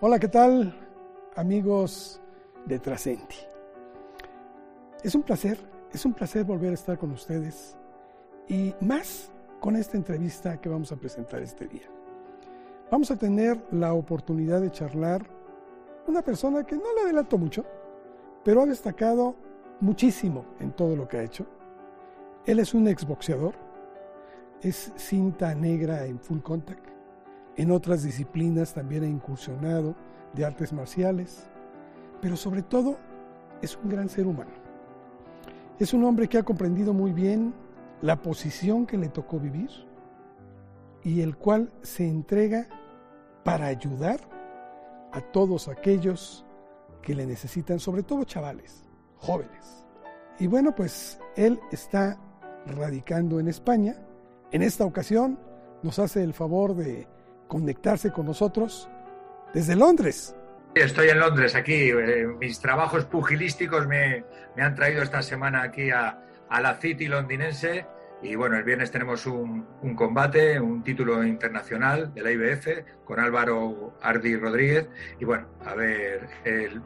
Hola, ¿qué tal amigos de Trascendi? Es un placer, es un placer volver a estar con ustedes y más con esta entrevista que vamos a presentar este día. Vamos a tener la oportunidad de charlar una persona que no le adelanto mucho, pero ha destacado muchísimo en todo lo que ha hecho. Él es un exboxeador, es cinta negra en full contact, en otras disciplinas también ha incursionado de artes marciales, pero sobre todo es un gran ser humano. Es un hombre que ha comprendido muy bien la posición que le tocó vivir y el cual se entrega para ayudar a todos aquellos que le necesitan, sobre todo chavales, jóvenes. Y bueno, pues él está radicando en España. En esta ocasión nos hace el favor de conectarse con nosotros desde Londres. Estoy en Londres, aquí. Eh, mis trabajos pugilísticos me, han traído esta semana aquí a, la City londinense. Y bueno, el viernes tenemos un, combate, un título internacional de la IBF con Álvaro Ardi Rodríguez. Y bueno, a ver,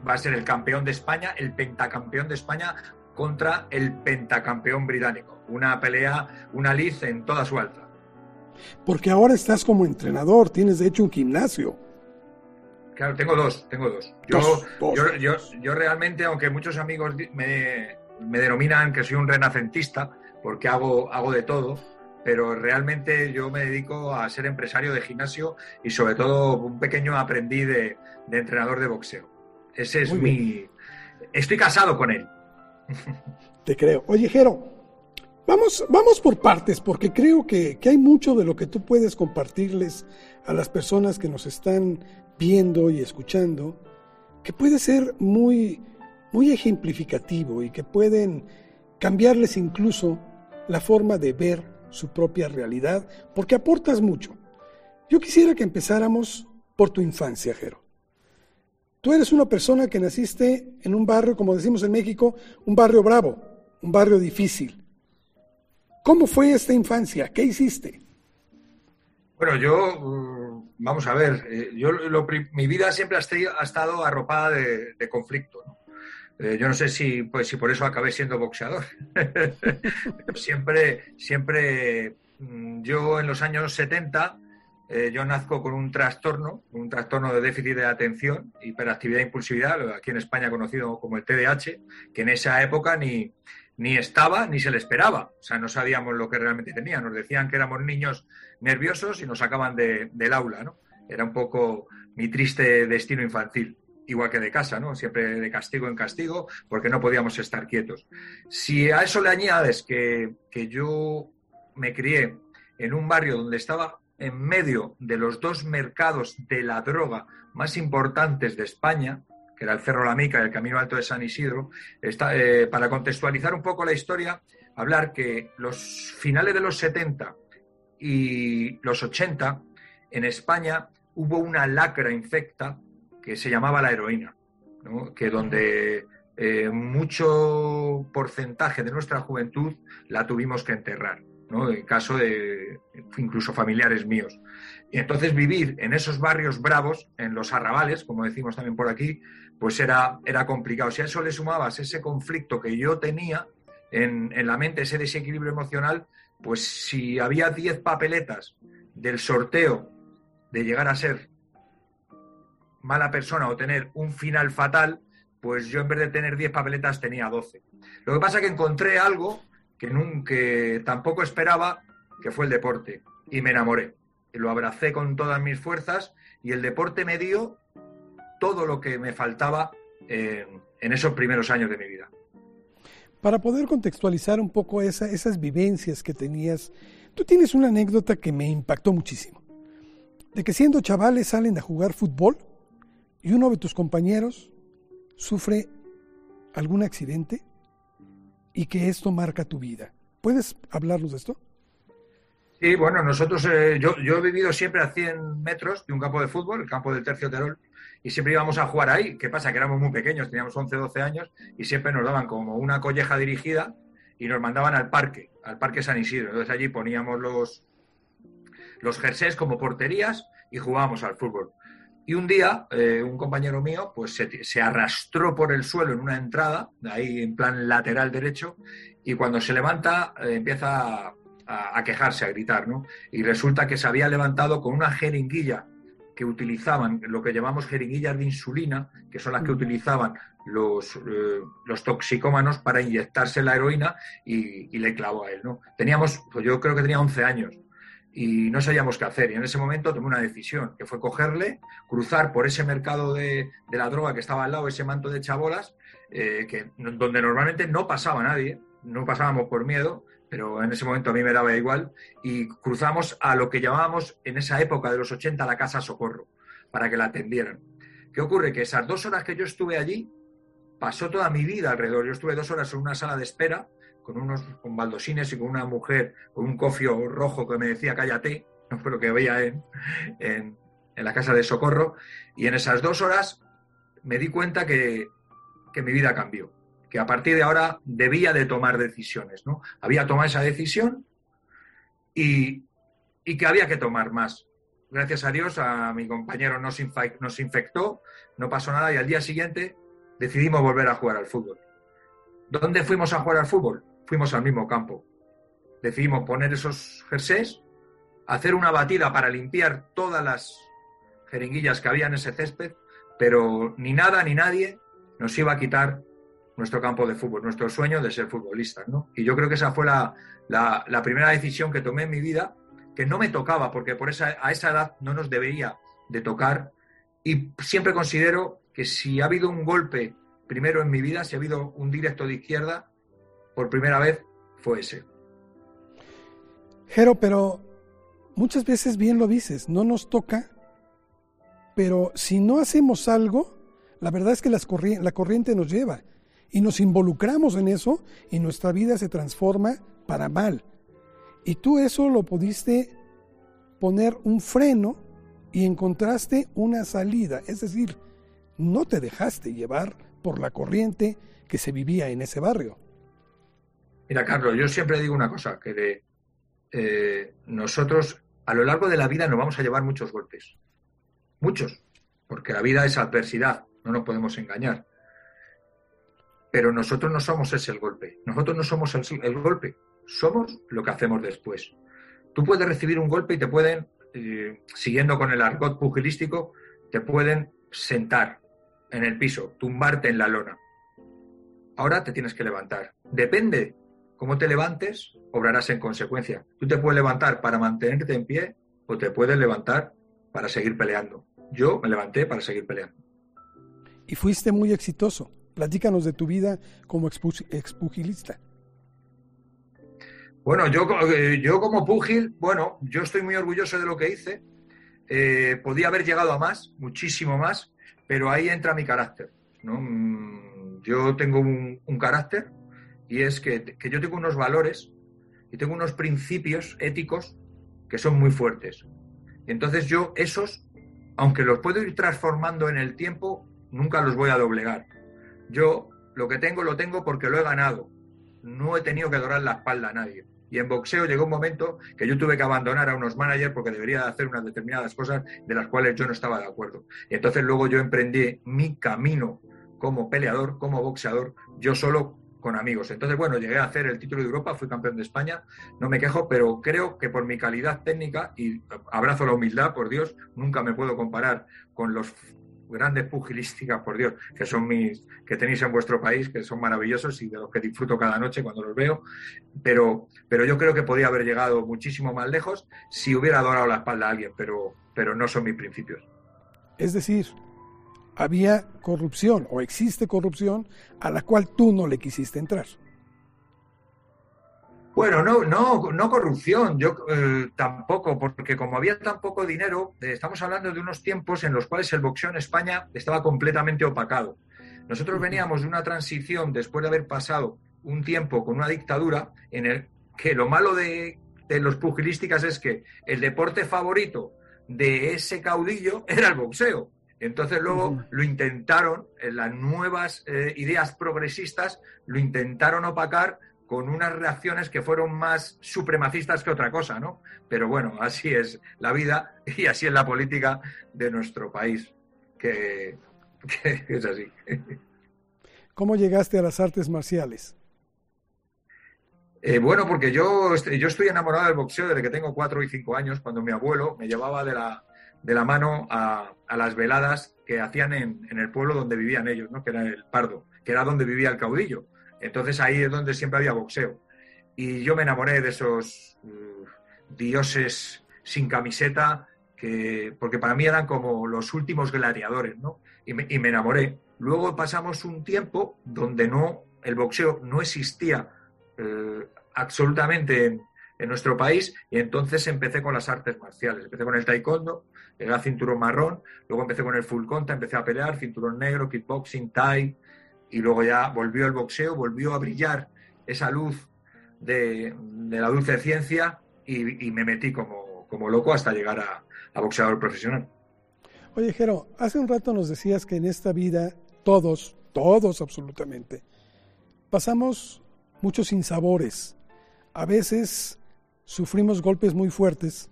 va a ser el campeón de España, el pentacampeón de España contra el pentacampeón británico. Una pelea, una liz en toda su alta. Porque ahora estás como entrenador, tienes de hecho un gimnasio. Claro, tengo dos, tengo dos. Yo, Yo, yo, realmente, aunque muchos amigos me, me, denominan que soy un renacentista, porque hago, hago de todo, pero realmente yo me dedico a ser empresario de gimnasio y sobre todo un pequeño aprendiz de, entrenador de boxeo. Ese es mi... Estoy casado con él. Te creo. Oye, Jero, Vamos, vamos por partes, porque creo que, hay mucho de lo que tú puedes compartirles a las personas que nos están viendo y escuchando, que puede ser muy, muy ejemplificativo y que pueden cambiarles incluso la forma de ver su propia realidad, porque aportas mucho. Yo quisiera que empezáramos por tu infancia, Jero. Tú eres una persona que naciste en un barrio, como decimos en México, un barrio bravo, un barrio difícil ¿Cómo fue esta infancia? ¿Qué hiciste? Bueno, yo, mm, vamos a ver, eh, yo mi vida siempre ha estado arropada de, conflicto. Eh, yo no sé si, pues, si por eso acabé siendo boxeador. siempre, siempre, mm, yo en los años 70, eh, yo nazco con un trastorno, un trastorno de déficit de atención, hiperactividad e impulsividad, aquí en España conocido como el TDAH, que en esa época ni, ni estaba ni se le esperaba. O sea, no sabíamos lo que realmente tenía. Nos decían que éramos niños nerviosos y nos sacaban del aula, ¿no? Era un poco mi triste destino infantil, igual que de casa, ¿no? Siempre de castigo en castigo, porque no podíamos estar quietos. Si a eso le añades que, que yo me crié en un barrio donde estaba en medio de los dos mercados de la droga más importantes de España, que era el Cerro La Mica el Camino Alto de San Isidro, está, eh, para contextualizar un poco la historia, hablar que los finales de los 70 y los 80, en España hubo una lacra infecta que se llamaba la heroína, que donde eh, mucho porcentaje de nuestra juventud la tuvimos que enterrar. ¿no? En caso de incluso familiares míos. Y entonces vivir en esos barrios bravos, en los arrabales, como decimos también por aquí, pues era, era complicado. Si a eso le sumabas ese conflicto que yo tenía en, en la mente, ese desequilibrio emocional, pues si había 10 papeletas del sorteo de llegar a ser mala persona o tener un final fatal, pues yo en vez de tener 10 papeletas tenía 12. Lo que pasa es que encontré algo que, nunca, tampoco esperaba, que fue el deporte, y me enamoré lo abracé con todas mis fuerzas y el deporte me dio todo lo que me faltaba en, esos primeros años de mi vida. Para poder contextualizar un poco esas vivencias que tenías, tú tienes una anécdota que me impactó muchísimo. De que siendo chavales salen a jugar fútbol y uno de tus compañeros sufre algún accidente y que esto marca tu vida. ¿Puedes hablarnos de esto? Sí, bueno, nosotros, eh, yo, yo, he vivido siempre a 100 metros de un campo de fútbol, el campo del Tercio Terol, y siempre íbamos a jugar ahí. ¿Qué pasa? Que éramos muy pequeños, teníamos 11, 12 años, y siempre nos daban como una colleja dirigida y nos mandaban al parque, al parque San Isidro. Entonces allí poníamos los, los jerseys como porterías y jugábamos al fútbol. Y un día, eh, un compañero mío, pues se, arrastró por el suelo en una entrada, ahí en plan lateral derecho, y cuando se levanta eh, empieza a, a, quejarse, a gritar, ¿no? Y resulta que se había levantado con una jeringuilla que utilizaban, lo que llamamos jeringuillas de insulina, que son las que utilizaban los, eh, los toxicómanos para inyectarse la heroína y, le clavó a él. ¿no? Teníamos, pues yo creo que tenía 11 años y no sabíamos qué hacer. Y en ese momento tomé una decisión, que fue cogerle, cruzar por ese mercado de, la droga que estaba al lado, ese manto de chabolas, eh, que, donde normalmente no pasaba nadie, no pasábamos por miedo, pero en ese momento a mí me daba igual, y cruzamos a lo que llamábamos en esa época de los 80 la Casa Socorro, para que la atendieran. ¿Qué ocurre? Que esas dos horas que yo estuve allí, pasó toda mi vida alrededor. Yo estuve dos horas en una sala de espera con unos con baldosines y con una mujer con un cofio rojo que me decía cállate, no fue lo que veía en, en, la casa de socorro. Y en esas dos horas me di cuenta que, que, mi vida cambió, que a partir de ahora debía de tomar decisiones. ¿no? Había tomado esa decisión y, y que había que tomar más. Gracias a Dios, a mi compañero no nos infectó, no pasó nada y al día siguiente decidimos volver a jugar al fútbol. ¿Dónde fuimos a jugar al fútbol? Fuimos al mismo campo. Decidimos poner esos jerseys, hacer una batida para limpiar todas las jeringuillas que había en ese césped, pero ni nada ni nadie nos iba a quitar nuestro campo de fútbol, nuestro sueño de ser futbolistas. ¿no? Y yo creo que esa fue la, la, primera decisión que tomé en mi vida, que no me tocaba, porque por esa, a esa edad no nos debería de tocar. Y siempre considero que si ha habido un golpe primero en mi vida, si ha habido un directo de izquierda, por primera vez fue ese. Jero, pero muchas veces bien lo dices, no nos toca, pero si no hacemos algo, la verdad es que las la corriente nos lleva y nos involucramos en eso y nuestra vida se transforma para mal. Y tú eso lo pudiste poner un freno y encontraste una salida, es decir, no te dejaste llevar por la corriente que se vivía en ese barrio. Mira, Carlos, yo siempre digo una cosa, que eh, nosotros a lo largo de la vida nos vamos a llevar muchos golpes. Muchos, porque la vida es adversidad, no nos podemos engañar. Pero nosotros no somos ese el golpe, nosotros no somos el, golpe, somos lo que hacemos después. Tú puedes recibir un golpe y te pueden, eh, siguiendo con el argot pugilístico, te pueden sentar, en el piso, tumbarte en la lona. Ahora te tienes que levantar. Depende cómo te levantes, obrarás en consecuencia. Tú te puedes levantar para mantenerte en pie o te puedes levantar para seguir peleando. Yo me levanté para seguir peleando. Y fuiste muy exitoso. Platícanos de tu vida como expugilista. Bueno, yo, eh, yo como pugil, bueno, yo estoy muy orgulloso de lo que hice. Eh, podía haber llegado a más, muchísimo más, pero ahí entra mi carácter. ¿no? Mm, yo tengo un, carácter y es que, yo tengo unos valores y tengo unos principios éticos que son muy fuertes. Entonces yo esos, aunque los puedo ir transformando en el tiempo, nunca los voy a doblegar. Yo lo que tengo lo tengo porque lo he ganado. No he tenido que dorar la espalda a nadie. Y en boxeo llegó un momento que yo tuve que abandonar a unos managers porque debería hacer unas determinadas cosas de las cuales yo no estaba de acuerdo. Y entonces luego yo emprendí mi camino como peleador, como boxeador, yo solo con amigos. Entonces, bueno, llegué a hacer el título de Europa, fui campeón de España, no me quejo, pero creo que por mi calidad técnica, y abrazo la humildad, por Dios, nunca me puedo comparar con los grandes pugilísticas, por Dios, que son mis, que tenéis en vuestro país, que son maravillosos y de los que disfruto cada noche cuando los veo, pero, pero yo creo que podía haber llegado muchísimo más lejos si hubiera dorado la espalda a alguien, pero, pero no son mis principios. Es decir, había corrupción o existe corrupción a la cual tú no le quisiste entrar. Bueno, no, no, no corrupción, yo eh, tampoco, porque como había tan poco dinero, eh, estamos hablando de unos tiempos en los cuales el boxeo en España estaba completamente opacado. Nosotros veníamos de una transición después de haber pasado un tiempo con una dictadura en el que lo malo de, los pugilísticas es que el deporte favorito de ese caudillo era el boxeo. Entonces luego lo intentaron, en las nuevas eh, ideas progresistas, lo intentaron opacar con unas reacciones que fueron más supremacistas que otra cosa, ¿no? Pero bueno, así es la vida y así es la política de nuestro país, que, es así. ¿Cómo llegaste a las artes marciales? Eh, bueno, porque yo, yo estoy enamorado del boxeo desde que tengo cuatro y cinco años, cuando mi abuelo me llevaba de la, de la mano a, las veladas que hacían en, en, el pueblo donde vivían ellos, ¿no? que era el Pardo, que era donde vivía el caudillo. Entonces ahí es donde siempre había boxeo. Y yo me enamoré de esos uh, dioses sin camiseta, que, porque para mí eran como los últimos gladiadores, ¿no? Y me, enamoré. Luego pasamos un tiempo donde no, el boxeo no existía eh, absolutamente en, nuestro país y entonces empecé con las artes marciales. Empecé con el taekwondo, era cinturón marrón, luego empecé con el full contact, empecé a pelear, cinturón negro, kickboxing, thai, y luego ya volvió el boxeo, volvió a brillar esa luz de, la dulce ciencia y, me metí como, como, loco hasta llegar a, boxeador profesional. Oye, Jero, hace un rato nos decías que en esta vida todos, todos absolutamente, pasamos muchos sinsabores. A veces sufrimos golpes muy fuertes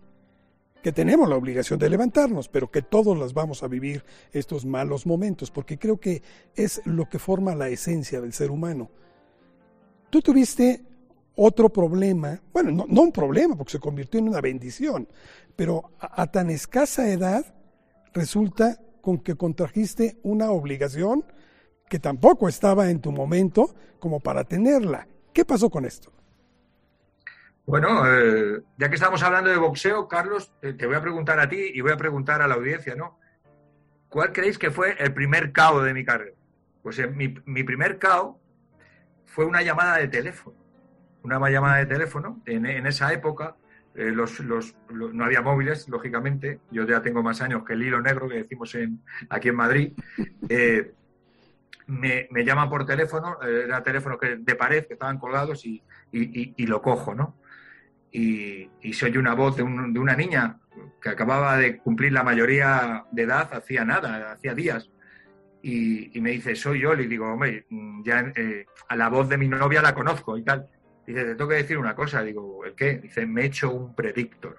que tenemos la obligación de levantarnos, pero que todos las vamos a vivir estos malos momentos, porque creo que es lo que forma la esencia del ser humano. Tú tuviste otro problema, bueno, no, un problema, porque se convirtió en una bendición, pero a, tan escasa edad resulta con que contrajiste una obligación que tampoco estaba en tu momento como para tenerla. ¿Qué pasó con esto? Bueno, eh, ya que estamos hablando de boxeo, Carlos, te voy a preguntar a ti y voy a preguntar a la audiencia, ¿no? ¿Cuál creéis que fue el primer KO de mi carrera? Pues eh, mi, primer KO fue una llamada de teléfono. Una llamada de teléfono. En, esa época eh, los, no había móviles, lógicamente. Yo ya tengo más años que el hilo negro que decimos en, aquí en Madrid. me, me, llaman por teléfono, era teléfono que, de pared que estaban colgados y, y lo cojo, ¿no? Y, se oye una voz de, una niña que acababa de cumplir la mayoría de edad, hacía nada, hacía días. Y, me dice, soy yo, y digo, hombre, ya eh, a la voz de mi novia la conozco y tal. Dice, te tengo que decir una cosa. Digo, ¿el qué? Dice, me he hecho un predictor.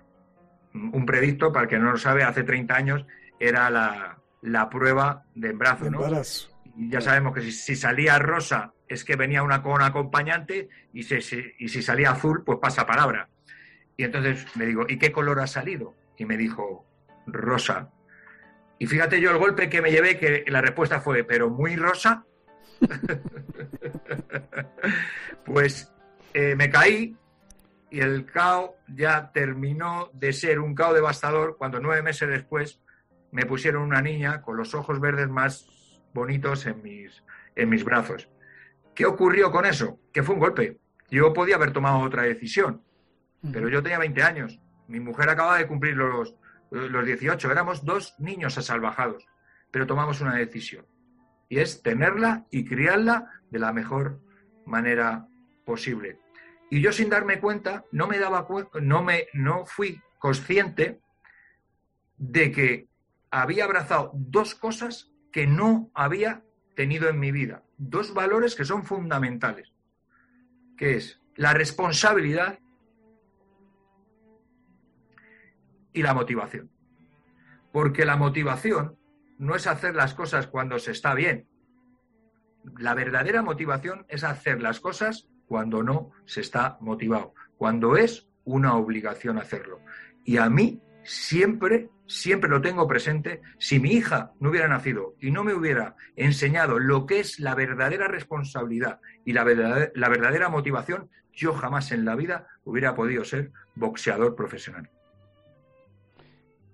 Un predictor, para el que no lo sabe, hace 30 años era la, prueba de embarazo, ¿no? Y ya sabemos que si, salía rosa es que venía una con acompañante y, si, y si salía azul, pues pasa palabra. Y entonces me digo, ¿y qué color ha salido? Y me dijo, rosa. Y fíjate yo el golpe que me llevé, que la respuesta fue, pero muy rosa. pues eh, me caí y el cao ya terminó de ser un cao devastador cuando nueve meses después me pusieron una niña con los ojos verdes más bonitos en mis, en mis brazos. ¿Qué ocurrió con eso? Que fue un golpe. Yo podía haber tomado otra decisión pero yo tenía 20 años. Mi mujer acaba de cumplir los, los 18. Éramos dos niños asalvajados, pero tomamos una decisión. Y es tenerla y criarla de la mejor manera posible. Y yo sin darme cuenta, no me daba no me no fui consciente de que había abrazado dos cosas que no había tenido en mi vida, dos valores que son fundamentales, que es la responsabilidad y la motivación. Porque la motivación no es hacer las cosas cuando se está bien. La verdadera motivación es hacer las cosas cuando no se está motivado, cuando es una obligación hacerlo. Y a mí siempre, siempre lo tengo presente, si mi hija no hubiera nacido y no me hubiera enseñado lo que es la verdadera responsabilidad y la verdadera, la verdadera motivación, yo jamás en la vida hubiera podido ser boxeador profesional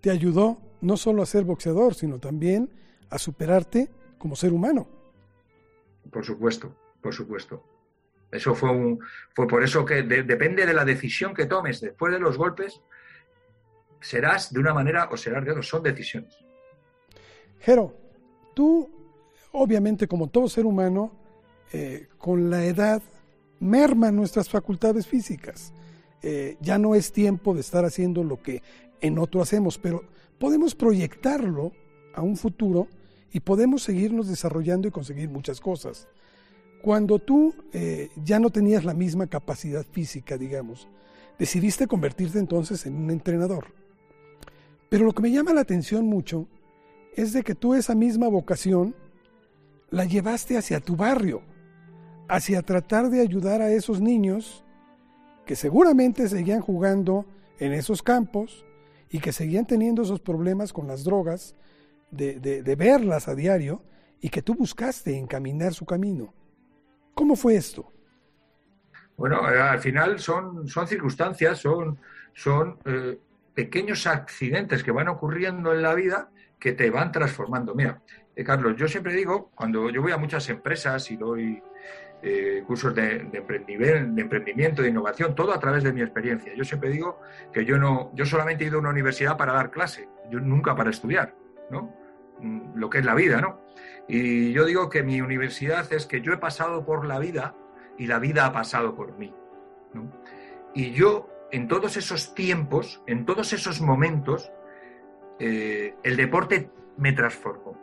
te ayudó no solo a ser boxeador, sino también a superarte como ser humano. Por supuesto, por supuesto. Eso fue un, fue por eso que depende de la decisión que tomes después de los golpes, serás de una manera o serás de otra, son decisiones. Jero, tú, obviamente, como todo ser humano, eh, con la edad merman nuestras facultades físicas. Eh, ya no es tiempo de estar haciendo lo que en otro hacemos, pero podemos proyectarlo a un futuro y podemos seguirnos desarrollando y conseguir muchas cosas. Cuando tú eh, ya no tenías la misma capacidad física, digamos, decidiste convertirte entonces en un entrenador. Pero lo que me llama la atención mucho es de que tú esa misma vocación la llevaste hacia tu barrio, hacia tratar de ayudar a esos niños que seguramente seguían jugando en esos campos y que seguían teniendo esos problemas con las drogas, de, de, verlas a diario y que tú buscaste encaminar su camino. ¿Cómo fue esto? Bueno, eh, al final son, son circunstancias, son, son eh, pequeños accidentes que van ocurriendo en la vida que te van transformando. Mira, eh, Carlos, yo siempre digo, cuando yo voy a muchas empresas y doy cursos de, emprendimiento, de innovación, todo a través de mi experiencia. Yo siempre digo que yo no, yo solamente he ido a una universidad para dar clase, yo nunca para estudiar, ¿no? Mm, lo que es la vida, ¿no? Y yo digo que mi universidad es que yo he pasado por la vida y la vida ha pasado por mí. Y yo, en todos esos tiempos, en todos esos momentos, eh, el deporte me transformó.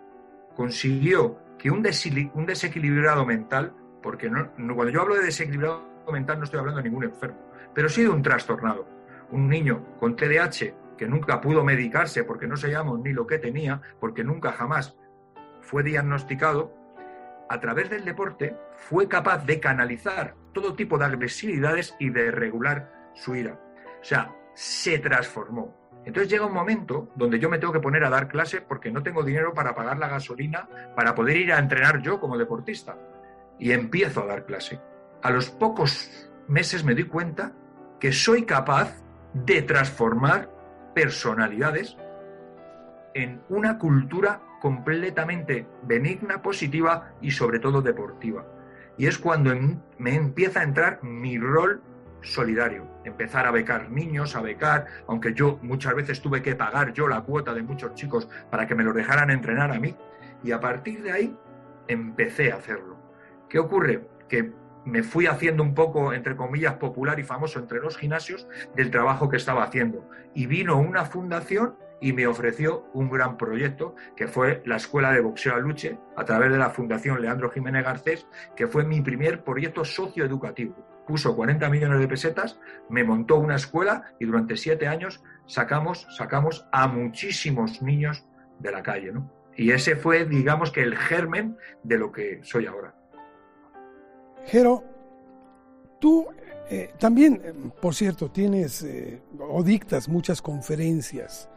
Consiguió que un, un desequilibrado mental, porque cuando yo hablo de desequilibrado mental no estoy hablando de ningún enfermo, pero sí de un trastornado. Un niño con TDAH que nunca pudo medicarse porque no sabíamos ni lo que tenía, porque nunca jamás fue diagnosticado, a través del deporte fue capaz de canalizar todo tipo de agresividades y de regular su ira. O sea, se transformó. Entonces llega un momento donde yo me tengo que poner a dar clase porque no tengo dinero para pagar la gasolina para poder ir a entrenar yo como deportista. Y empiezo a dar clase. A los pocos meses me doy cuenta que soy capaz de transformar personalidades en una cultura completamente benigna, positiva y sobre todo deportiva. Y es cuando me empieza a entrar mi rol solidario, empezar a becar niños, a becar, aunque yo muchas veces tuve que pagar yo la cuota de muchos chicos para que me lo dejaran entrenar a mí, y a partir de ahí empecé a hacerlo. ¿Qué ocurre? Que me fui haciendo un poco, entre comillas, popular y famoso entre los gimnasios del trabajo que estaba haciendo. Y vino una fundación y me ofreció un gran proyecto que fue la Escuela de Boxeo Luche a través de la Fundación Leandro Jiménez Garcés, que fue mi primer proyecto socioeducativo. Puso 40 millones de pesetas, me montó una escuela y durante siete años sacamos, sacamos a muchísimos niños de la calle. ¿no? Y ese fue, digamos que, el germen de lo que soy ahora. Jero, tú eh, también, eh, por cierto, tienes eh, o dictas muchas conferencias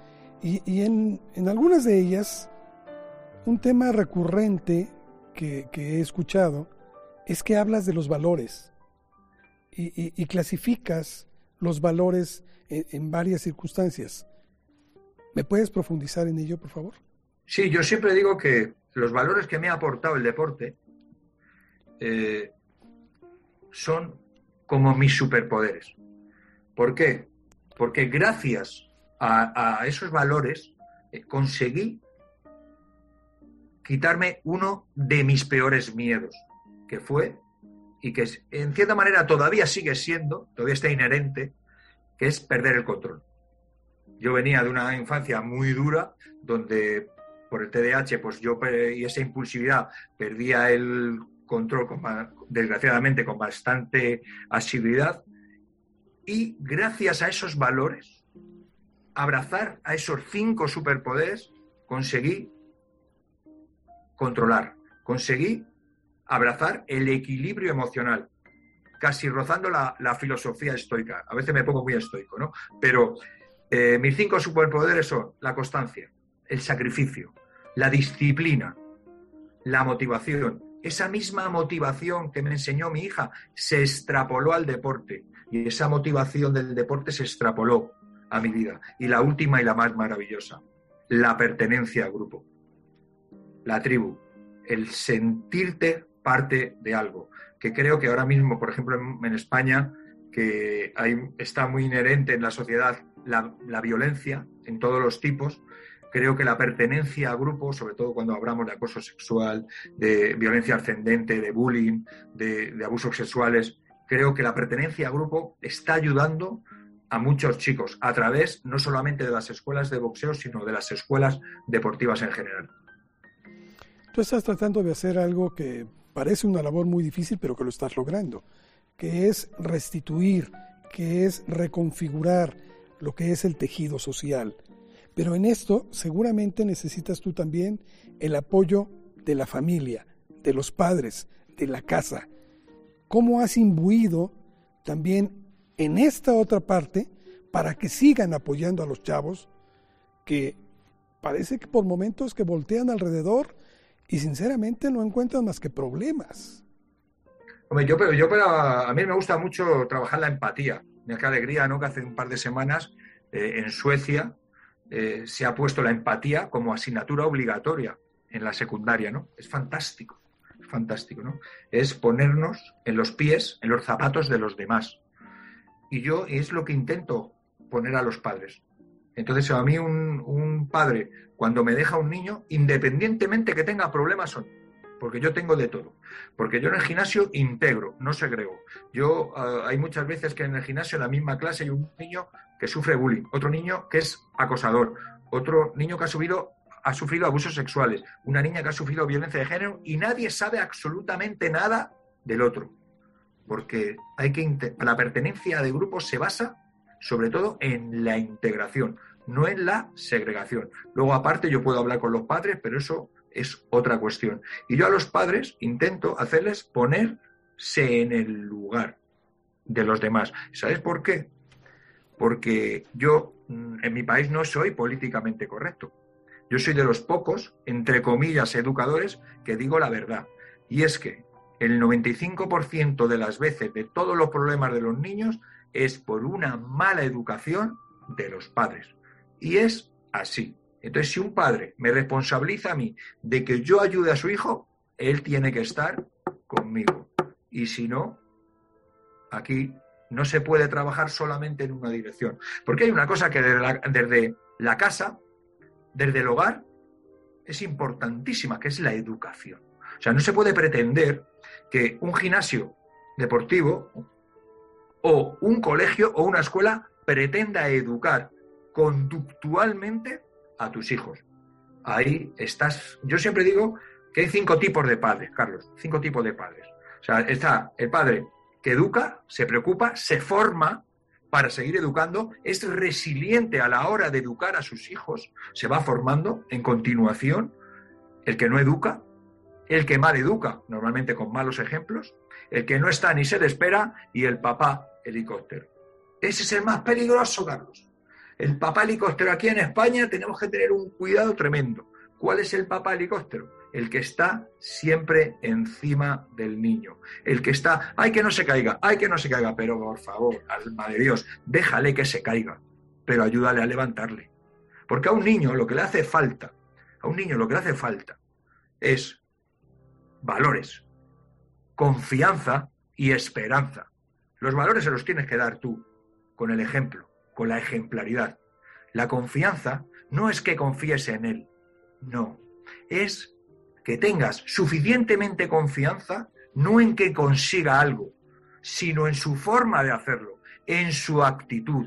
y, en, algunas de ellas un tema recurrente que, he escuchado es que hablas de los valores y, clasificas los valores en, varias circunstancias. ¿Me puedes profundizar en ello, por favor? Sí, yo siempre digo que los valores que me ha aportado el deporte son como mis superpoderes. ¿Por qué? Porque gracias a, esos valores eh, conseguí quitarme uno de mis peores miedos, que fue, y que en cierta manera todavía sigue siendo, todavía está inherente, que es perder el control. Yo venía de una infancia muy dura, donde por el TDAH, pues yo y esa impulsividad perdía el control, desgraciadamente, con bastante asiduidad. Y gracias a esos valores, abrazar a esos cinco superpoderes, conseguí controlar, conseguí abrazar el equilibrio emocional, casi rozando la, filosofía estoica. A veces me pongo muy estoico, ¿no? Pero eh, mis cinco superpoderes son la constancia, el sacrificio, la disciplina, la motivación esa misma motivación que me enseñó mi hija se extrapoló al deporte y esa motivación del deporte se extrapoló a mi vida. Y la última y la más maravillosa, la pertenencia al grupo, la tribu, el sentirte parte de algo, que creo que ahora mismo, por ejemplo, en, España, que está muy inherente en la sociedad la, la violencia en todos los tipos, creo que la pertenencia a grupos, sobre todo cuando hablamos de acoso sexual, de violencia ascendente, de bullying, de, abusos sexuales, creo que la pertenencia a grupo está ayudando a muchos chicos a través no solamente de las escuelas de boxeo, sino de las escuelas deportivas en general. Tú estás tratando de hacer algo que parece una labor muy difícil, pero que lo estás logrando, que es restituir, que es reconfigurar lo que es el tejido social. Pero en esto seguramente necesitas tú también el apoyo de la familia, de los padres, de la casa. ¿Cómo has imbuido también en esta otra parte para que sigan apoyando a los chavos que parece que por momentos que voltean alrededor y sinceramente no encuentran más que problemas? Yo, pero yo a mí me gusta mucho trabajar la empatía. Mira qué alegría, ¿no? Que hace un par de semanas eh, en Suecia eh, se ha puesto la empatía como asignatura obligatoria en la secundaria, ¿no? Es fantástico, fantástico, ¿no? Es ponernos en los pies, en los zapatos de los demás. Y yo es lo que intento poner a los padres. Entonces, a mí un, un padre, cuando me deja un niño, independientemente que tenga problemas o no, porque yo tengo de todo. Porque yo en el gimnasio integro, no segrego. Yo eh, hay muchas veces que en el gimnasio, en la misma clase, hay un niño que sufre bullying, otro niño que es acosador, otro niño que ha sufrido, ha sufrido abusos sexuales, una niña que ha sufrido violencia de género y nadie sabe absolutamente nada del otro. Porque hay que la pertenencia de grupos se basa sobre todo en la integración, no en la segregación. Luego, aparte, yo puedo hablar con los padres, pero eso es otra cuestión. Y yo a los padres intento hacerles ponerse en el lugar de los demás. ¿Sabes por qué? Porque yo mm, en mi país no soy políticamente correcto. Yo soy de los pocos, entre comillas, educadores que digo la verdad. Y es que el 95% de las veces de todos los problemas de los niños es por una mala educación de los padres. Y es así. Entonces, si un padre me responsabiliza a mí de que yo ayude a su hijo, él tiene que estar conmigo. Y si no, aquí no se puede trabajar solamente en una dirección. Porque hay una cosa que desde la, desde la casa, desde el hogar, es importantísima, que es la educación. O sea, no se puede pretender que un gimnasio deportivo o un colegio o una escuela pretenda educar conductualmente a tus hijos. Ahí estás. Yo siempre digo que hay cinco tipos de padres, Carlos, cinco tipos de padres. O sea, está el padre que educa, se preocupa, se forma para seguir educando, es resiliente a la hora de educar a sus hijos, se va formando en continuación. El que no educa, el que mal educa, normalmente con malos ejemplos, el que no está ni se le espera y el papá helicóptero. Ese es el más peligroso, Carlos. El papá helicóptero aquí en España tenemos que tener un cuidado tremendo. ¿Cuál es el papá helicóptero? El que está siempre encima del niño. El que está, ay que no se caiga, ay que no se caiga, pero por favor, alma de Dios, déjale que se caiga, pero ayúdale a levantarle. Porque a un niño lo que le hace falta, a un niño lo que le hace falta es valores, confianza y esperanza. Los valores se los tienes que dar tú, con el ejemplo con la ejemplaridad. La confianza no es que confíes en él, no, es que tengas suficientemente confianza no en que consiga algo, sino en su forma de hacerlo, en su actitud,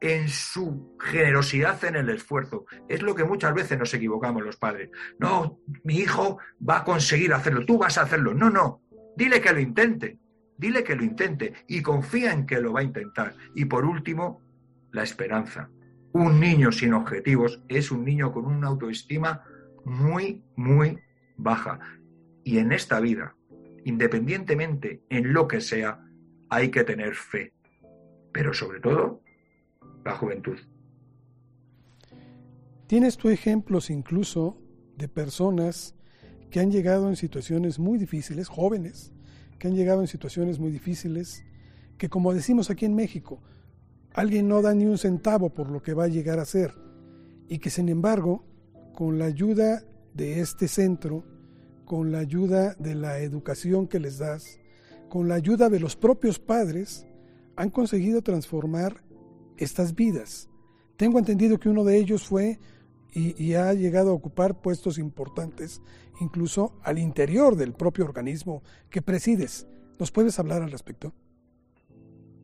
en su generosidad en el esfuerzo. Es lo que muchas veces nos equivocamos los padres. No, mi hijo va a conseguir hacerlo, tú vas a hacerlo. No, no, dile que lo intente, dile que lo intente y confía en que lo va a intentar. Y por último, la esperanza. Un niño sin objetivos es un niño con una autoestima muy, muy baja. Y en esta vida, independientemente en lo que sea, hay que tener fe. Pero sobre todo, la juventud. ¿Tienes tú ejemplos incluso de personas que han llegado en situaciones muy difíciles, jóvenes, que han llegado en situaciones muy difíciles, que como decimos aquí en México, alguien no da ni un centavo por lo que va a llegar a ser y que sin embargo, con la ayuda de este centro, con la ayuda de la educación que les das, con la ayuda de los propios padres, han conseguido transformar estas vidas. Tengo entendido que uno de ellos fue y, y, ha llegado a ocupar puestos importantes, incluso al interior del propio organismo que presides. ¿Nos puedes hablar al respecto?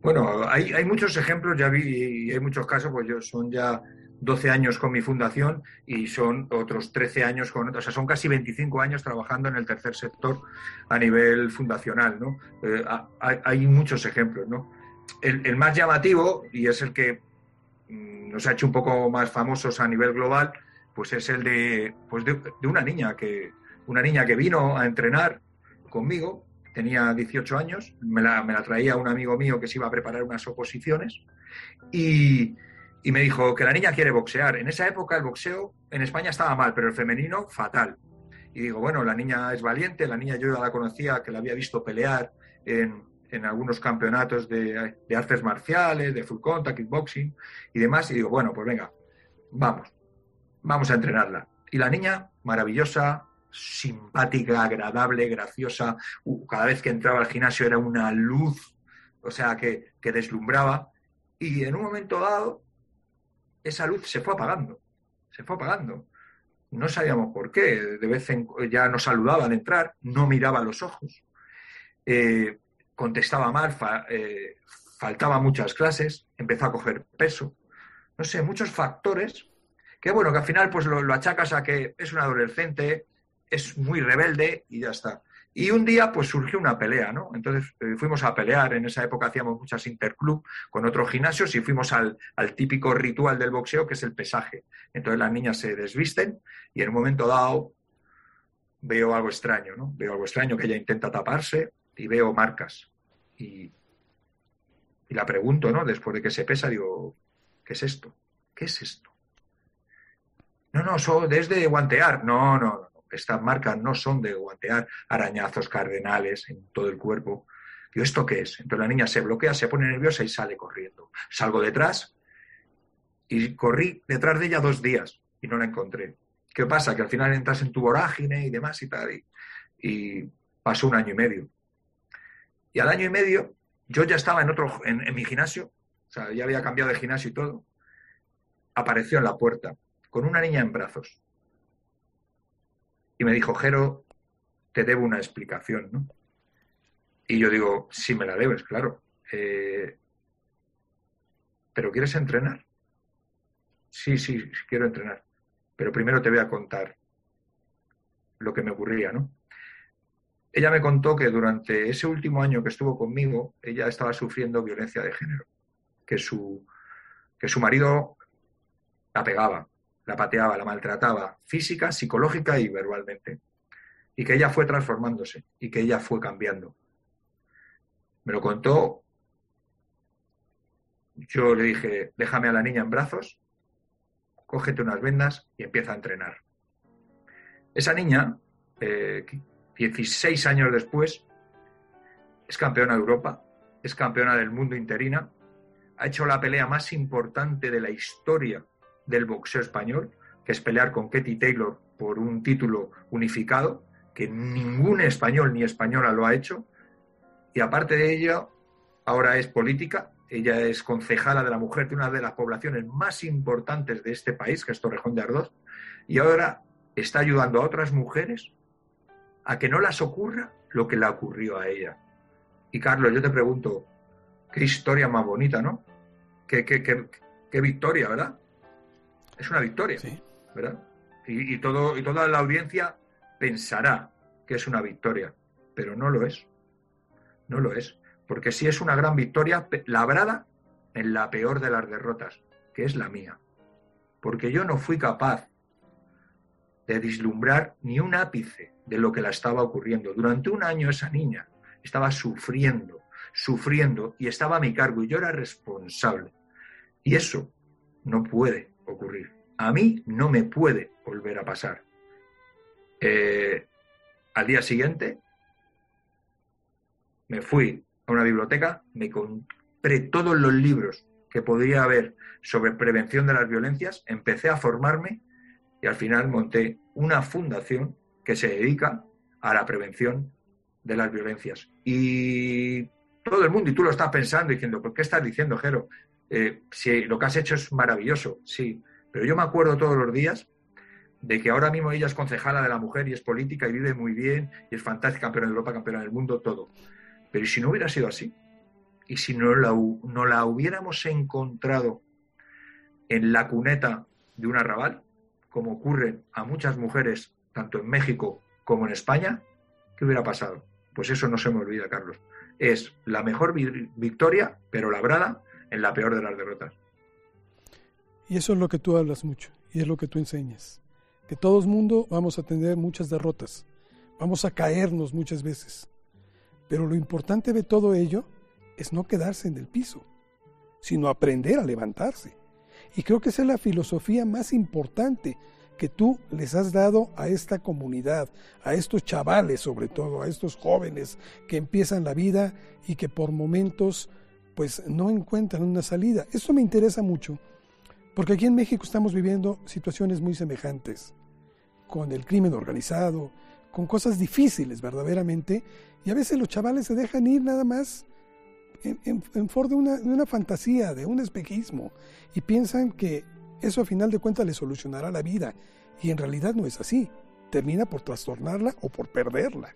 Bueno, hay, muchos ejemplos, ya vi, y hay muchos casos, pues yo son ya 12 años con mi fundación y son otros 13 años con, o sea, son casi 25 años trabajando en el tercer sector a nivel fundacional, ¿no? Eh, hay, muchos ejemplos, ¿no? El, más llamativo, y es el que mm, nos ha hecho un poco más famosos a nivel global, pues es el de, pues de, una niña que, una niña que vino a entrenar conmigo, tenía 18 años, me la, me la traía un amigo mío que se iba a preparar unas oposiciones y, y me dijo que la niña quiere boxear. En esa época el boxeo en España estaba mal, pero el femenino fatal. Y digo, bueno, la niña es valiente, la niña yo ya la conocía, que la había visto pelear en, algunos campeonatos de, artes marciales, de full contact, kickboxing y demás. Y digo, bueno, pues venga, vamos, vamos a entrenarla. Y la niña, maravillosa, simpática, agradable, graciosa. Cada vez que entraba al gimnasio era una luz, o sea, que, que deslumbraba. Y en un momento dado, esa luz se fue apagando, se fue apagando. No sabíamos por qué, de vez en ya nos saludaba al entrar, no miraba los ojos, eh, contestaba mal, eh, faltaba muchas clases, empezó a coger peso, no sé, muchos factores que bueno, que al final pues lo, lo achacas a que es un adolescente, es muy rebelde y ya está. Y un día pues surgió una pelea, ¿no? Entonces eh, fuimos a pelear, en esa época hacíamos muchas interclub con otros gimnasios y fuimos al, típico ritual del boxeo que es el pesaje. Entonces las niñas se desvisten y en un momento dado veo algo extraño, ¿no? Veo algo extraño que ella intenta taparse y veo marcas. Y, y la pregunto, ¿no? Después de que se pesa, digo, ¿qué es esto? ¿Qué es esto? No, no, eso desde guantear. No, no, estas marcas no son de guantear arañazos cardenales en todo el cuerpo. Digo, ¿esto qué es? Entonces la niña se bloquea, se pone nerviosa y sale corriendo. Salgo detrás y corrí detrás de ella dos días y no la encontré. ¿Qué pasa? Que al final entras en tu vorágine y demás y tal. Y, pasó un año y medio. Y al año y medio yo ya estaba en otro, en, en mi gimnasio, o sea, ya había cambiado de gimnasio y todo. Apareció en la puerta con una niña en brazos y me dijo, Jero, te debo una explicación, ¿no? Y yo digo, sí me la debes, claro. Eh, ¿Pero quieres entrenar? Sí, sí, quiero entrenar. Pero primero te voy a contar lo que me ocurría, ¿no? Ella me contó que durante ese último año que estuvo conmigo, ella estaba sufriendo violencia de género, que su, que su marido la pegaba, la pateaba, la maltrataba física, psicológica y verbalmente. Y que ella fue transformándose y que ella fue cambiando. Me lo contó. Yo le dije, déjame a la niña en brazos, cógete unas vendas y empieza a entrenar. Esa niña, 16 eh, años después, es campeona de Europa, es campeona del mundo interina, ha hecho la pelea más importante de la historia del boxeo español, que es pelear con Katie Taylor por un título unificado, que ningún español ni española lo ha hecho. Y aparte de ello, ahora es política, ella es concejala de la mujer de una de las poblaciones más importantes de este país, que es Torrejón de Ardoz, y ahora está ayudando a otras mujeres a que no las ocurra lo que le ocurrió a ella. Y Carlos, yo te pregunto, qué historia más bonita, ¿no? Qué, qué, qué, qué victoria, ¿verdad? Es una victoria, ¿verdad? Y, todo, y toda la audiencia pensará que es una victoria, pero no lo es. No lo es. Porque sí es una gran victoria labrada en la peor de las derrotas, que es la mía. Porque yo no fui capaz de vislumbrar ni un ápice de lo que la estaba ocurriendo. Durante un año esa niña estaba sufriendo, sufriendo y estaba a mi cargo y yo era responsable. Y eso no puede ocurrir. A mí no me puede volver a pasar. Eh, al día siguiente me fui a una biblioteca, me compré todos los libros que podría haber sobre prevención de las violencias, empecé a formarme y al final monté una fundación que se dedica a la prevención de las violencias. Y todo el mundo, y tú lo estás pensando, diciendo, ¿por qué estás diciendo, Jero? Eh, si lo que has hecho es maravilloso, sí, pero yo me acuerdo todos los días de que ahora mismo ella es concejala de la mujer y es política y vive muy bien y es fantástica, campeona de Europa, campeona del mundo, todo. Pero si no hubiera sido así? ¿Y si no la, no la hubiéramos encontrado en la cuneta de un arrabal, como ocurre a muchas mujeres, tanto en México como en España, ¿qué hubiera pasado? Pues eso no se me olvida, Carlos. Es la mejor victoria, pero labrada en la peor de las derrotas. Y eso es lo que tú hablas mucho, y es lo que tú enseñas. Que todos mundo vamos a tener muchas derrotas, vamos a caernos muchas veces. Pero lo importante de todo ello es no quedarse en el piso, sino aprender a levantarse. Y creo que esa es la filosofía más importante que tú les has dado a esta comunidad, a estos chavales sobre todo, a estos jóvenes que empiezan la vida y que por momentos pues no encuentran una salida. Esto me interesa mucho, porque aquí en México estamos viviendo situaciones muy semejantes, con el crimen organizado, con cosas difíciles verdaderamente, y a veces los chavales se dejan ir nada más en, en, de una, de una fantasía, de un espejismo, y piensan que eso a final de cuentas le solucionará la vida, y en realidad no es así, termina por trastornarla o por perderla.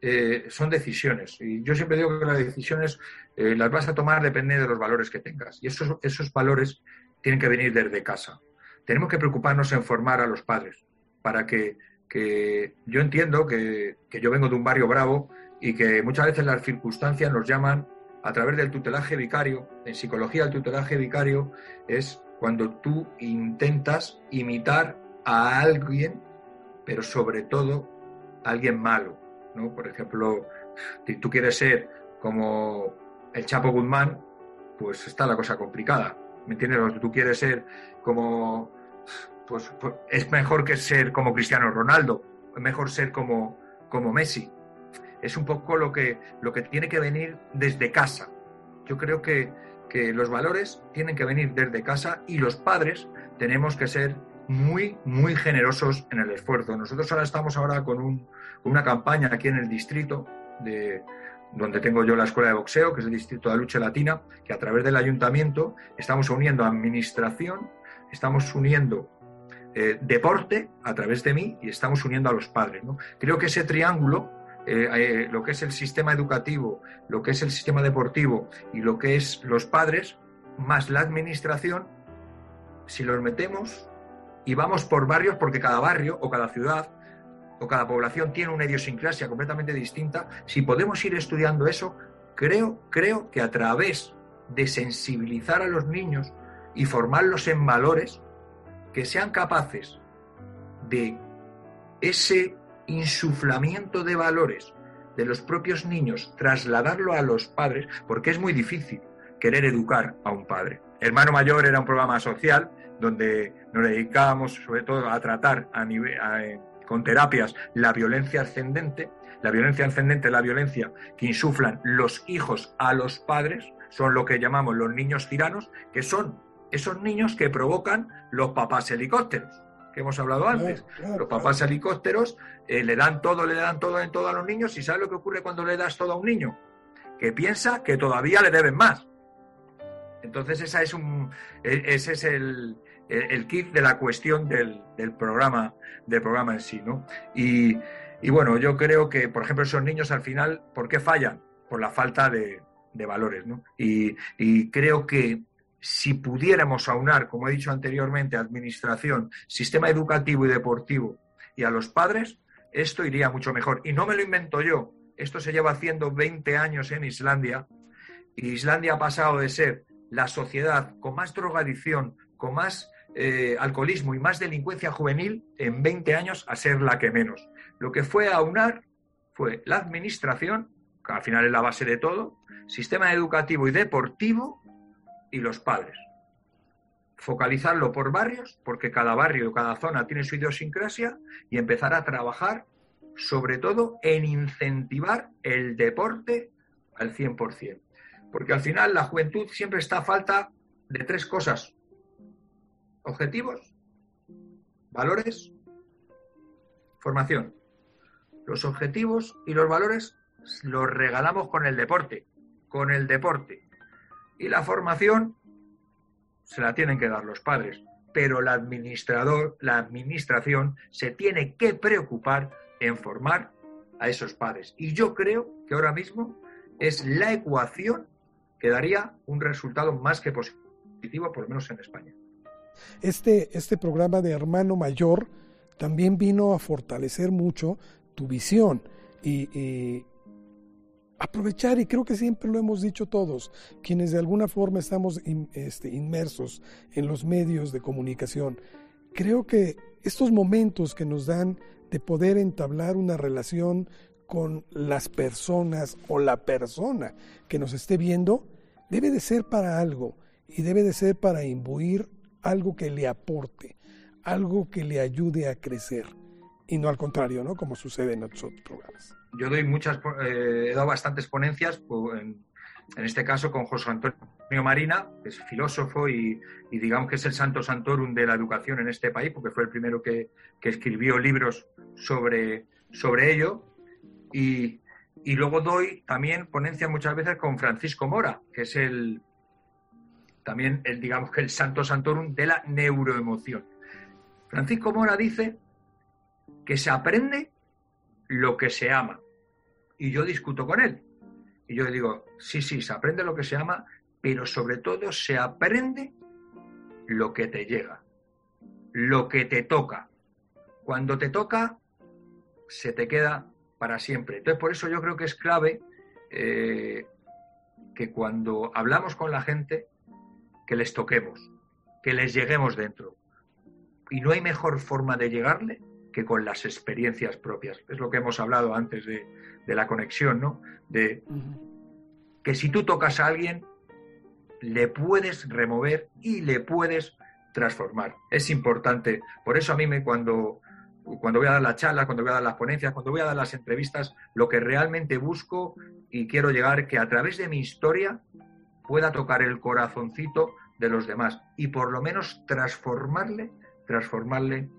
Eh, son decisiones. Y yo siempre digo que las decisiones eh, las vas a tomar depende de los valores que tengas. Y esos, esos valores tienen que venir desde casa. Tenemos que preocuparnos en formar a los padres para que, que yo entiendo que, que, yo vengo de un barrio bravo y que muchas veces las circunstancias nos llaman a través del tutelaje vicario. En psicología el tutelaje vicario es cuando tú intentas imitar a alguien, pero sobre todo a alguien malo por ejemplo, si tú quieres ser como el Chapo Guzmán, pues está la cosa complicada. ¿Me entiendes? Si tú quieres ser como. Pues, pues, es mejor que ser como Cristiano Ronaldo, es mejor ser como, como Messi. Es un poco lo que, lo que tiene que venir desde casa. Yo creo que, que los valores tienen que venir desde casa y los padres tenemos que ser muy, muy generosos en el esfuerzo. Nosotros ahora estamos ahora con un, una campaña aquí en el distrito de, donde tengo yo la escuela de boxeo, que es el Distrito de Lucha Latina, que a través del ayuntamiento estamos uniendo administración, estamos uniendo eh, deporte a través de mí y estamos uniendo a los padres. Creo que ese triángulo, eh, eh, lo que es el sistema educativo, lo que es el sistema deportivo y lo que es los padres, más la administración, si los metemos y vamos por barrios, porque cada barrio o cada ciudad o cada población tiene una idiosincrasia completamente distinta, si podemos ir estudiando eso, creo, creo que a través de sensibilizar a los niños y formarlos en valores, que sean capaces de ese insuflamiento de valores de los propios niños, trasladarlo a los padres, porque es muy difícil querer educar a un padre. Hermano Mayor era un programa social donde nos dedicábamos sobre todo a tratar a nivel, con terapias la violencia ascendente. La violencia ascendente es la violencia que insuflan los hijos a los padres, son lo que llamamos los niños tiranos, que son esos niños que provocan los papás helicópteros, que hemos hablado antes. los papás helicópteros eh, le dan todo, le dan todo en todo a los niños y ¿sabes lo que ocurre cuando le das todo a un niño? Que piensa que todavía le deben más. Entonces esa es un, e, ese es el, el, kit de la cuestión del, programa, del programa en sí, ¿no? Y, bueno, yo creo que, por ejemplo, esos niños al final, ¿por qué fallan? Por la falta de, valores, ¿no? Y, y, creo que si pudiéramos aunar, como he dicho anteriormente, administración, sistema educativo y deportivo y a los padres, esto iría mucho mejor. Y no me lo invento yo, esto se lleva haciendo 20 años en Islandia, y Islandia ha pasado de ser la sociedad con más drogadicción, con más eh, alcoholismo y más delincuencia juvenil en 20 años a ser la que menos. Lo que fue aunar fue la administración, que al final es la base de todo, sistema educativo y deportivo y los padres. Focalizarlo por barrios, porque cada barrio, cada zona tiene su idiosincrasia, y empezar a trabajar sobre todo en incentivar el deporte al 100%. Porque al final la juventud siempre está a falta de tres cosas objetivos, valores, formación. Los objetivos y los valores los regalamos con el deporte, con el deporte. Y la formación se la tienen que dar los padres, pero el administrador, la administración se tiene que preocupar en formar a esos padres. Y yo creo que ahora mismo es la ecuación que daría un resultado más que positivo, por lo menos en España. Este, este programa de Hermano Mayor también vino a fortalecer mucho tu visión y, aprovechar, y creo que siempre lo hemos dicho todos, quienes de alguna forma estamos este, inmersos en los medios de comunicación, creo que estos momentos que nos dan de poder entablar una relación con las personas o la persona que nos esté viendo, debe de ser para algo y debe de ser para imbuir algo que le aporte, algo que le ayude a crecer y no al contrario, ¿no? Como sucede en otros programas. Yo doy muchas, eh, he dado bastantes ponencias, pues, en, este caso con José Antonio Marina, que es filósofo y, digamos que es el santo santorum de la educación en este país, porque fue el primero que, escribió libros sobre, sobre ello. Y, y luego doy también ponencias muchas veces con Francisco Mora, que es el también el, digamos que el santo santorum de la neuroemoción. Francisco Mora dice que se aprende lo que se ama. Y yo discuto con él. Y yo le digo, sí, sí, se aprende lo que se ama, pero sobre todo se aprende lo que te llega, lo que te toca. Cuando te toca, se te queda para siempre. Entonces, por eso yo creo que es clave eh, que cuando hablamos con la gente, que les toquemos, que les lleguemos dentro. Y no hay mejor forma de llegarle que con las experiencias propias. Es lo que hemos hablado antes de, la conexión, ¿no? De que si tú tocas a alguien, le puedes remover y le puedes transformar. Es importante. Por eso a mí me cuando cuando voy a dar la charla, cuando voy a dar las ponencias, cuando voy a dar las entrevistas, lo que realmente busco y quiero llegar que a través de mi historia pueda tocar el corazoncito de los demás y por lo menos transformarle, transformarle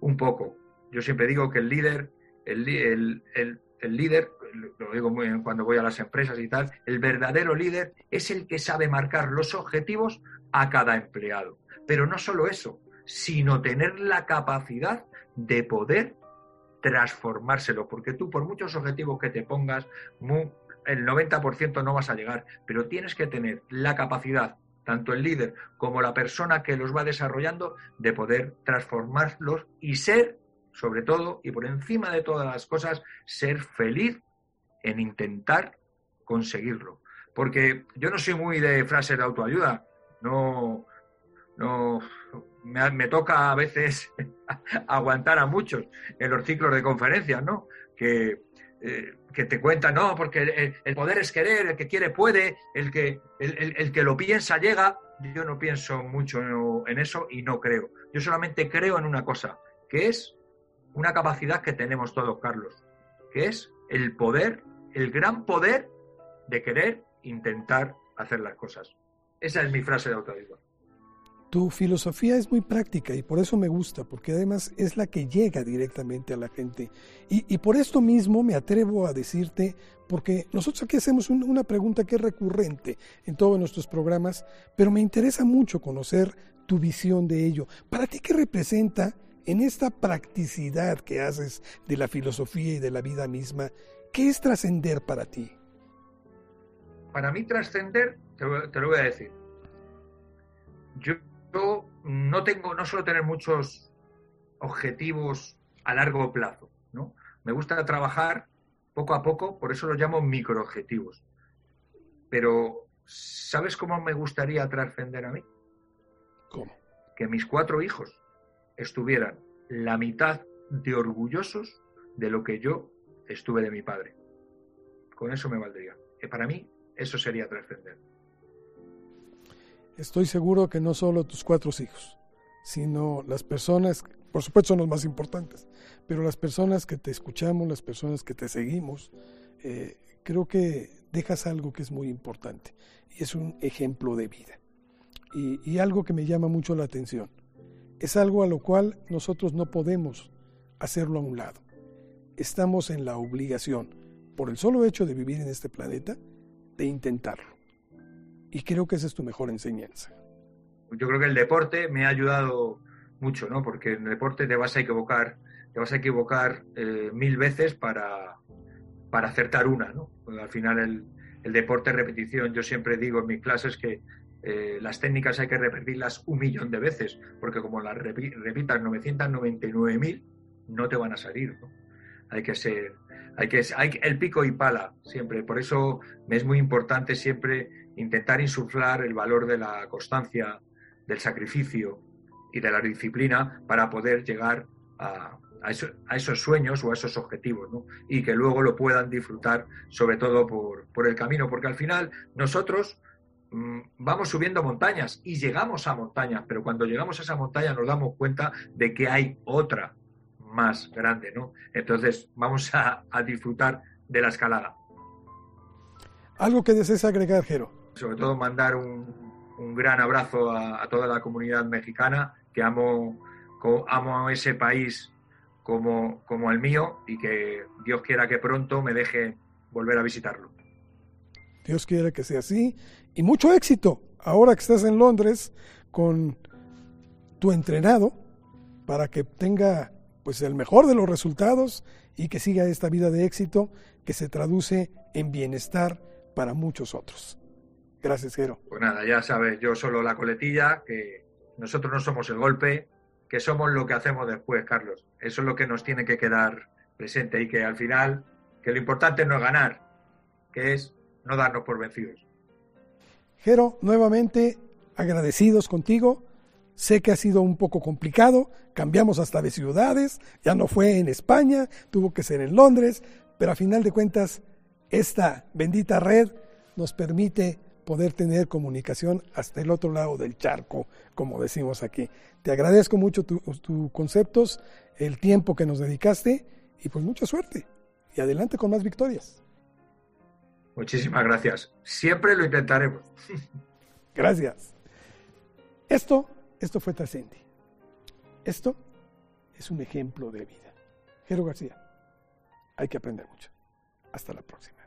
un poco. Yo siempre digo que el líder, el, el líder, lo digo muy bien cuando voy a las empresas y tal, el verdadero líder es el que sabe marcar los objetivos a cada empleado. Pero no solo eso, sino tener la capacidad de poder transformárselo, porque tú por muchos objetivos que te pongas, el 90% no vas a llegar, pero tienes que tener la capacidad, tanto el líder como la persona que los va desarrollando, de poder transformarlos y ser, sobre todo, y por encima de todas las cosas, ser feliz en intentar conseguirlo. Porque yo no soy muy de frases de autoayuda, no, no, me, toca a veces aguantar a muchos en los ciclos de conferencias, ¿no? Que, eh, que te cuentan, no, porque el, poder es querer, el que quiere puede, el que, el, que lo piensa llega. Yo no pienso mucho en eso y no creo. Yo solamente creo en una cosa, que es una capacidad que tenemos todos, Carlos, que es el poder, el gran poder de querer intentar hacer las cosas. Esa es mi frase de autoayuda. Tu filosofía es muy práctica y por eso me gusta, porque además es la que llega directamente a la gente. Y, por esto mismo me atrevo a decirte, porque nosotros aquí hacemos una pregunta que es recurrente en todos nuestros programas, pero me interesa mucho conocer tu visión de ello. ¿Para ti qué representa en esta practicidad que haces de la filosofía y de la vida misma? ¿Qué es trascender para ti? Para mí trascender, te, te lo voy a decir. Yo yo no tengo, no suelo tener muchos objetivos a largo plazo, ¿no? Me gusta trabajar poco a poco, por eso los llamo microobjetivos. Pero, ¿sabes cómo me gustaría trascender a mí? ¿Cómo? Que mis cuatro hijos estuvieran la mitad de orgullosos de lo que yo estuve de mi padre. Con eso me valdría. Que para mí eso sería trascender estoy seguro que no solo tus cuatro hijos, sino las personas, por supuesto son los más importantes, pero las personas que te escuchamos, las personas que te seguimos, eh, creo que dejas algo que es muy importante y es un ejemplo de vida. Y, y algo que me llama mucho la atención, es algo a lo cual nosotros no podemos hacerlo a un lado. Estamos en la obligación, por el solo hecho de vivir en este planeta, de intentarlo. Y creo que esa es tu mejor enseñanza. Yo creo que el deporte me ha ayudado mucho, ¿no? Porque en el deporte te vas a equivocar, te vas a equivocar eh, mil veces para, acertar una, ¿no? al final el, deporte es repetición. Yo siempre digo en mis clases que, eh, las técnicas hay que repetirlas un millón de veces, porque como las repitas 999.000, no te van a salir. Hay que ser, hay que, el pico y pala siempre. Por eso me es muy importante siempre intentar insuflar el valor de la constancia, del sacrificio y de la disciplina para poder llegar a, esos sueños o a esos objetivos, Y que luego lo puedan disfrutar, sobre todo por, por el camino, porque al final nosotros mm, vamos subiendo montañas y llegamos a montañas, pero cuando llegamos a esa montaña nos damos cuenta de que hay otra más grande, ¿no? Entonces vamos a, disfrutar de la escalada. ¿Algo que desees agregar, Jero? Sobre todo mandar un, gran abrazo a, toda la comunidad mexicana, que amo, amo ese país como, como el mío y que Dios quiera que pronto me deje volver a visitarlo. Dios quiera que sea así y mucho éxito ahora que estás en Londres con tu entrenado para que tenga pues el mejor de los resultados y que siga esta vida de éxito que se traduce en bienestar para muchos otros. Gracias, Jero. Pues nada, ya sabes, yo solo la coletilla, que nosotros no somos el golpe, que somos lo que hacemos después, Carlos. Eso es lo que nos tiene que quedar presente y que al final, que lo importante no es ganar, que es no darnos por vencidos. Jero, nuevamente agradecidos contigo. Sé que ha sido un poco complicado, cambiamos hasta de ciudades, ya no fue en España, tuvo que ser en Londres, pero a final de cuentas esta bendita red nos permite poder tener comunicación hasta el otro lado del charco, como decimos aquí. Te agradezco mucho tus conceptos, el tiempo que nos dedicaste y pues mucha suerte. Y adelante con más victorias. Muchísimas gracias. Siempre lo intentaremos. Gracias. Esto, esto fue Trascendi. Esto es un ejemplo de vida. Jero García, hay que aprender mucho. Hasta la próxima.